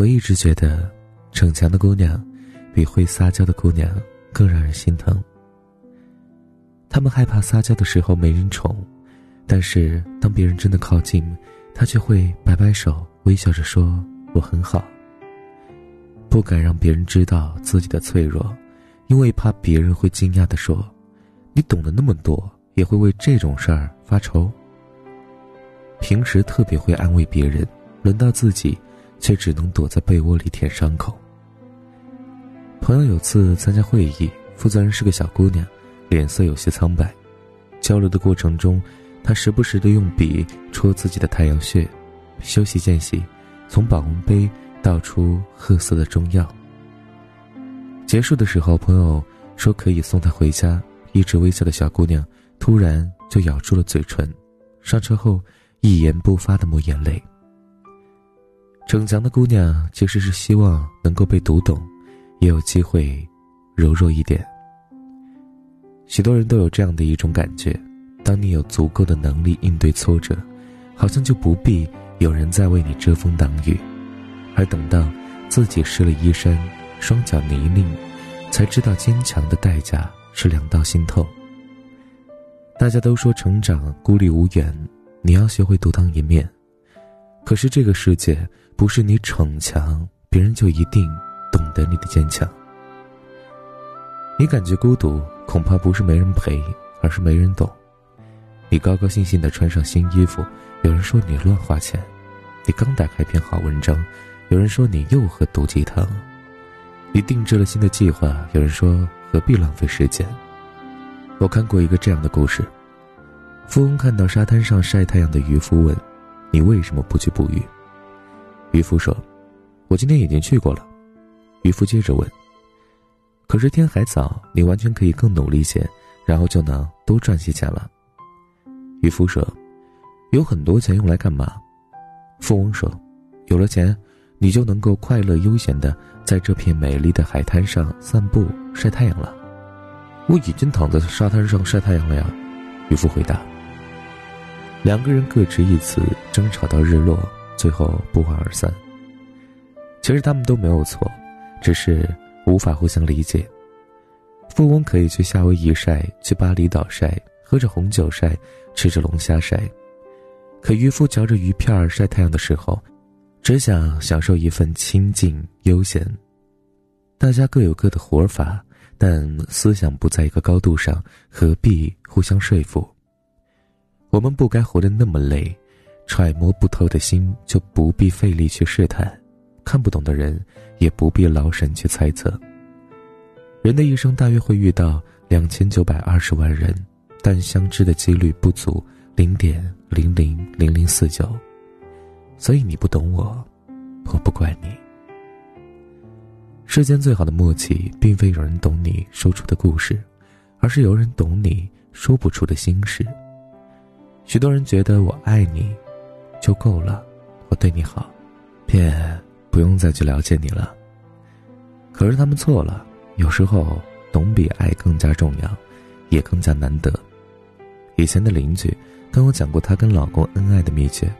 我一直觉得，逞强的姑娘，比会撒娇的姑娘更让人心疼。她们害怕撒娇的时候没人宠，但是当别人真的靠近，她却会摆摆手，微笑着说：“我很好。”不敢让别人知道自己的脆弱，因为怕别人会惊讶的说：“你懂得那么多，也会为这种事儿发愁。”平时特别会安慰别人，轮到自己。却只能躲在被窝里舔伤口。朋友有次参加会议，负责人是个小姑娘，脸色有些苍白。交流的过程中，她时不时的用笔戳自己的太阳穴。休息间隙，从保温杯倒出褐色的中药。结束的时候，朋友说可以送她回家。一直微笑的小姑娘突然就咬住了嘴唇，上车后一言不发的抹眼泪。逞强的姑娘其实是希望能够被读懂，也有机会柔弱一点。许多人都有这样的一种感觉：当你有足够的能力应对挫折，好像就不必有人再为你遮风挡雨；而等到自己湿了衣衫，双脚泥泞，才知道坚强的代价是凉到心痛。大家都说成长孤立无援，你要学会独当一面。可是这个世界。不是你逞强，别人就一定懂得你的坚强。你感觉孤独，恐怕不是没人陪，而是没人懂。你高高兴兴的穿上新衣服，有人说你乱花钱；你刚打开篇好文章，有人说你又喝毒鸡汤；你定制了新的计划，有人说何必浪费时间。我看过一个这样的故事：富翁看到沙滩上晒太阳的渔夫，问：“你为什么不去捕鱼？”渔夫说：“我今天已经去过了。”渔夫接着问：“可是天还早，你完全可以更努力些，然后就能多赚些钱了。”渔夫说：“有很多钱用来干嘛？”富翁说：“有了钱，你就能够快乐悠闲的在这片美丽的海滩上散步晒太阳了。”我已经躺在沙滩上晒太阳了呀，渔夫回答。两个人各执一词，争吵到日落。最后不欢而散。其实他们都没有错，只是无法互相理解。富翁可以去夏威夷晒，去巴厘岛晒，喝着红酒晒，吃着龙虾晒；可渔夫嚼着鱼片晒太阳的时候，只想享受一份清静悠闲。大家各有各的活法，但思想不在一个高度上，何必互相说服？我们不该活得那么累。揣摩不透的心，就不必费力去试探；看不懂的人，也不必劳神去猜测。人的一生大约会遇到两千九百二十万人，但相知的几率不足零点零零零零四九。所以你不懂我，我不怪你。世间最好的默契，并非有人懂你说出的故事，而是有人懂你说不出的心事。许多人觉得我爱你。就够了，我对你好，便不用再去了解你了。可是他们错了，有时候懂比爱更加重要，也更加难得。以前的邻居跟我讲过她跟老公恩爱的秘诀：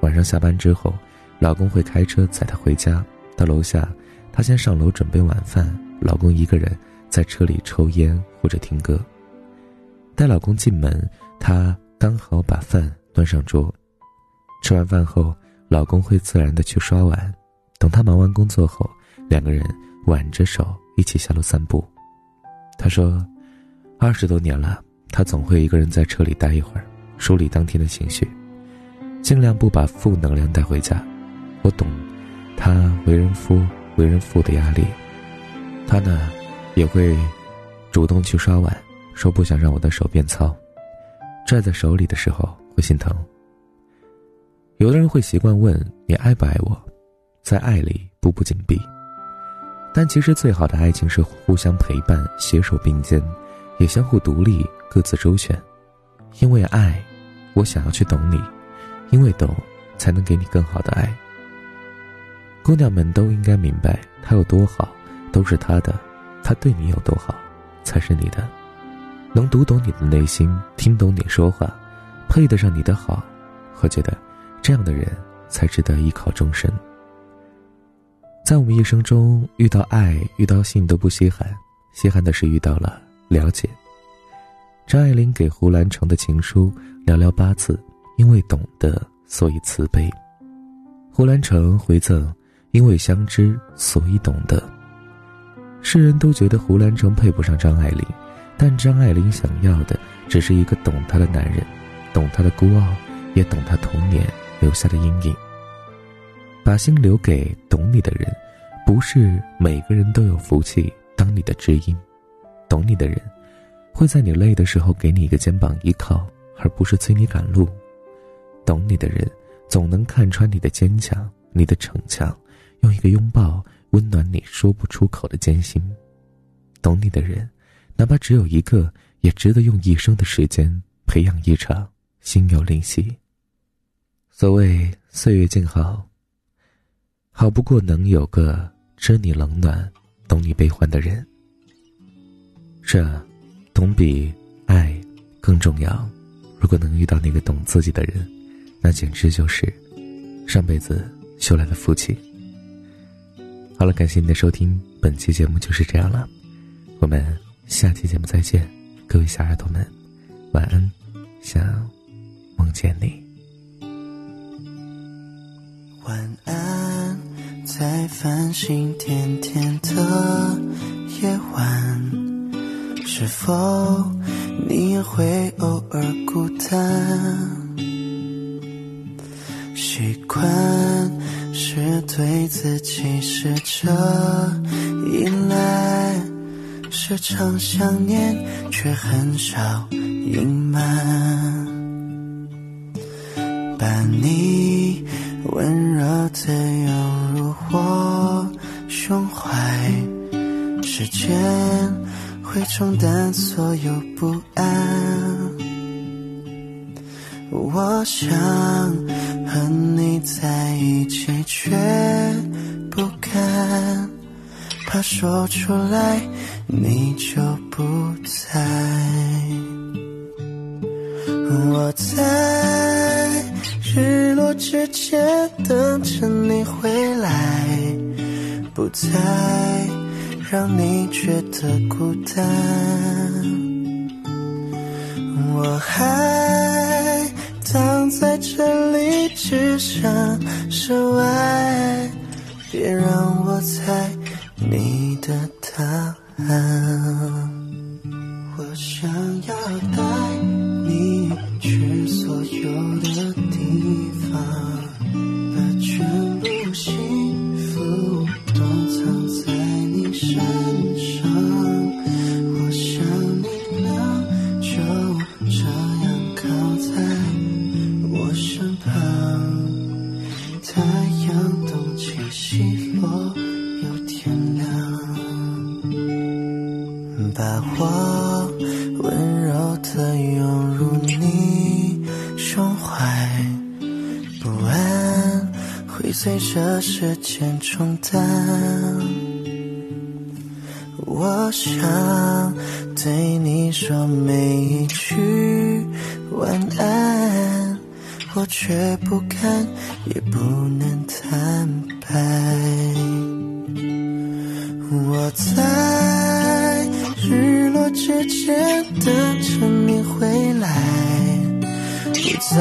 晚上下班之后，老公会开车载她回家，到楼下，她先上楼准备晚饭，老公一个人在车里抽烟或者听歌。待老公进门，她刚好把饭端上桌。吃完饭后，老公会自然的去刷碗。等他忙完工作后，两个人挽着手一起下楼散步。他说：“二十多年了，他总会一个人在车里待一会儿，梳理当天的情绪，尽量不把负能量带回家。我懂他为人夫、为人父的压力。他呢，也会主动去刷碗，说不想让我的手变糙。拽在手里的时候会心疼。”有的人会习惯问你爱不爱我，在爱里步步紧逼。但其实最好的爱情是互相陪伴、携手并肩，也相互独立、各自周全。因为爱，我想要去懂你；因为懂，才能给你更好的爱。姑娘们都应该明白，他有多好，都是他的；他对你有多好，才是你的。能读懂你的内心，听懂你说话，配得上你的好，我觉得。这样的人才值得依靠终身。在我们一生中，遇到爱、遇到性都不稀罕，稀罕的是遇到了了解。张爱玲给胡兰成的情书寥寥八字，因为懂得，所以慈悲。胡兰成回赠：因为相知，所以懂得。世人都觉得胡兰成配不上张爱玲，但张爱玲想要的只是一个懂她的男人，懂她的孤傲，也懂她童年留下的阴影。把心留给懂你的人，不是每个人都有福气当你的知音。懂你的人，会在你累的时候给你一个肩膀依靠，而不是催你赶路。懂你的人，总能看穿你的坚强，你的逞强，用一个拥抱温暖你说不出口的艰辛。懂你的人，哪怕只有一个，也值得用一生的时间培养一场心有灵犀。所谓岁月静好。好不过能有个知你冷暖、懂你悲欢的人。这，懂比爱更重要。如果能遇到那个懂自己的人，那简直就是上辈子修来的福气。好了，感谢您的收听，本期节目就是这样了。我们下期节目再见，各位小耳朵们，晚安，想梦见你。晚安。在繁星点点的夜晚，是否你也会偶尔孤单？习惯是对自己试着依赖，时常想念却很少隐瞒，把你温柔的拥。我胸怀，时间会冲淡所有不安。我想和你在一起，却不敢，怕说出来你就不在。我在。日落之前等着你回来，不再让你觉得孤单。我还躺在这里，只想室外，别让我猜把我温柔的拥入你胸怀，不安会随着时间冲淡。我想对你说每一句晚安，我却不敢，也不能坦白。我在。之前等着你回来，不再。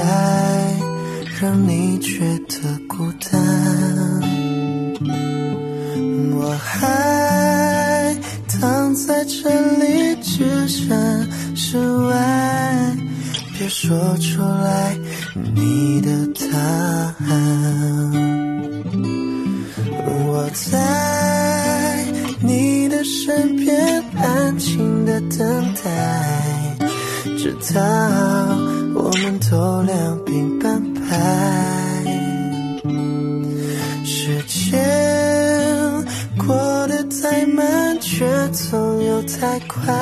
让你觉得孤单，我还躺在这里，置身事外，别说出来你的答案。我在身边，安静的等待，直到我们都两鬓斑白。时间过得太慢，却总有太快。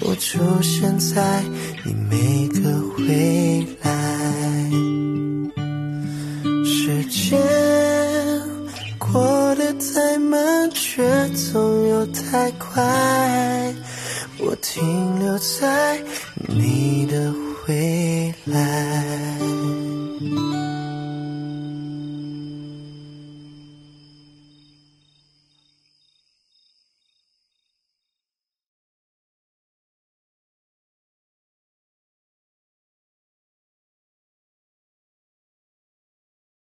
我出现在你每个未来。太快。我停留在你的。